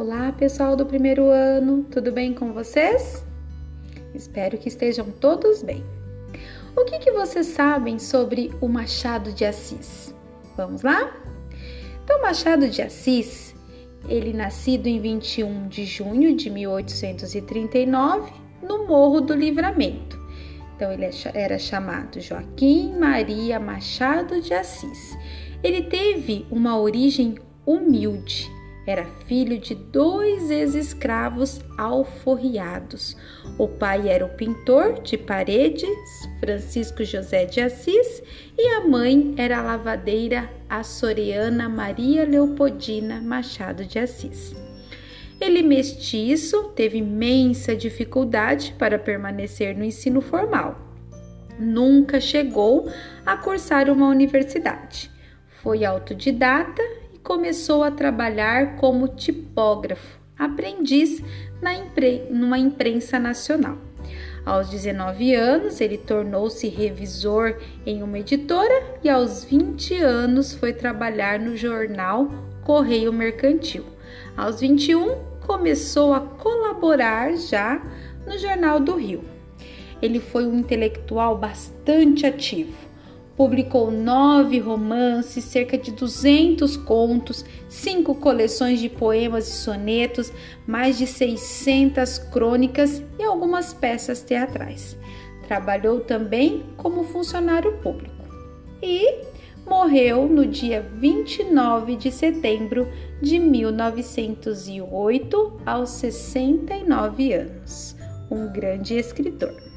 Olá, pessoal do primeiro ano, tudo bem com vocês? Espero que estejam todos bem. O que, que vocês sabem sobre o Machado de Assis? Vamos lá? Então, Machado de Assis, ele nascido em 21 de junho de 1839, no Morro do Livramento. Então, ele é era chamado Joaquim Maria Machado de Assis. Ele teve uma origem humilde era filho de dois ex-escravos alforriados. O pai era o pintor de paredes, Francisco José de Assis, e a mãe era a lavadeira açoriana Maria Leopoldina Machado de Assis. Ele, mestiço, teve imensa dificuldade para permanecer no ensino formal. Nunca chegou a cursar uma universidade. Foi autodidata começou a trabalhar como tipógrafo, aprendiz na impre numa imprensa nacional. Aos 19 anos, ele tornou-se revisor em uma editora e aos 20 anos foi trabalhar no jornal Correio Mercantil. Aos 21, começou a colaborar já no Jornal do Rio. Ele foi um intelectual bastante ativo Publicou nove romances, cerca de 200 contos, cinco coleções de poemas e sonetos, mais de 600 crônicas e algumas peças teatrais. Trabalhou também como funcionário público e morreu no dia 29 de setembro de 1908, aos 69 anos. Um grande escritor.